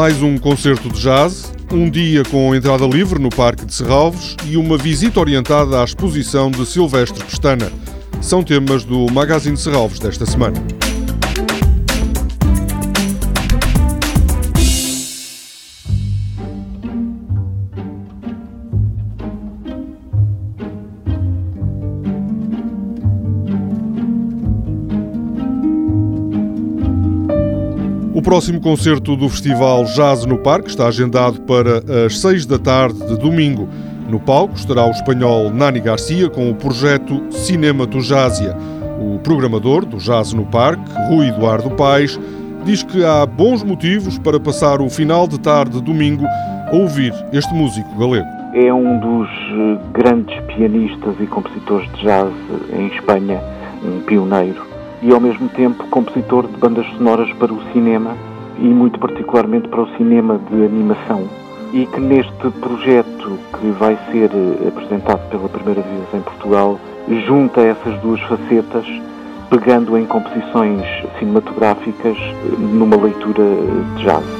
Mais um concerto de jazz, um dia com entrada livre no Parque de Serralves e uma visita orientada à exposição de Silvestre Pestana. São temas do Magazine de Serralves desta semana. O próximo concerto do Festival Jazz no Parque está agendado para as 6 da tarde de domingo. No palco estará o espanhol Nani Garcia com o projeto Cinema do Jásia. O programador do Jazz no Parque, Rui Eduardo Paes, diz que há bons motivos para passar o final de tarde de domingo a ouvir este músico galego. É um dos eh, grandes pianistas e compositores de jazz em Espanha, um pioneiro e ao mesmo tempo compositor de bandas sonoras para o cinema e muito particularmente para o cinema de animação. E que neste projeto que vai ser eh, apresentado pela primeira vez em Portugal, junta essas duas facetas, pegando em composições cinematográficas eh, numa leitura de jazz.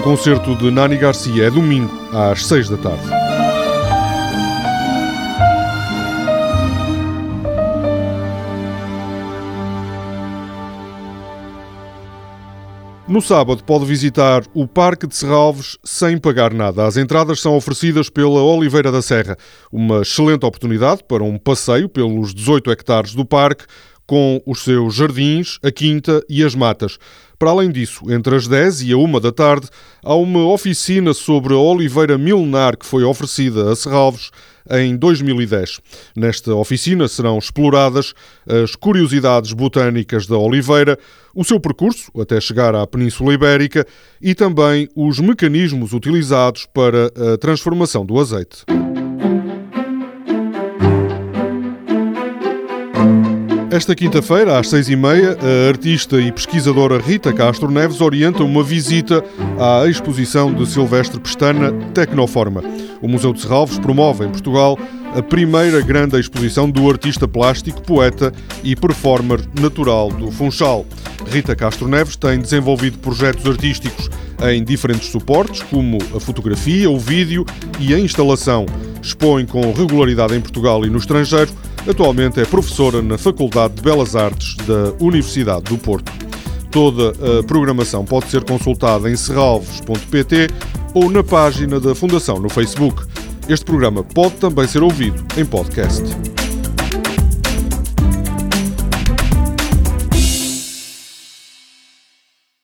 O concerto de Nani Garcia é domingo, às 6 da tarde. No sábado pode visitar o Parque de Serralves sem pagar nada. As entradas são oferecidas pela Oliveira da Serra. Uma excelente oportunidade para um passeio pelos 18 hectares do parque, com os seus jardins, a quinta e as matas. Para além disso, entre as 10 e a 1 da tarde, há uma oficina sobre a oliveira milenar que foi oferecida a Serralves em 2010. Nesta oficina serão exploradas as curiosidades botânicas da oliveira, o seu percurso até chegar à Península Ibérica e também os mecanismos utilizados para a transformação do azeite. Esta quinta-feira, às seis e meia, a artista e pesquisadora Rita Castro Neves orienta uma visita à exposição de Silvestre Pestana Tecnoforma. O Museu de Serralves promove em Portugal a primeira grande exposição do artista plástico, poeta e performer natural do Funchal. Rita Castro Neves tem desenvolvido projetos artísticos em diferentes suportes, como a fotografia, o vídeo e a instalação. Expõe com regularidade em Portugal e no estrangeiro Atualmente é professora na Faculdade de Belas Artes da Universidade do Porto. Toda a programação pode ser consultada em serralves.pt ou na página da Fundação no Facebook. Este programa pode também ser ouvido em podcast.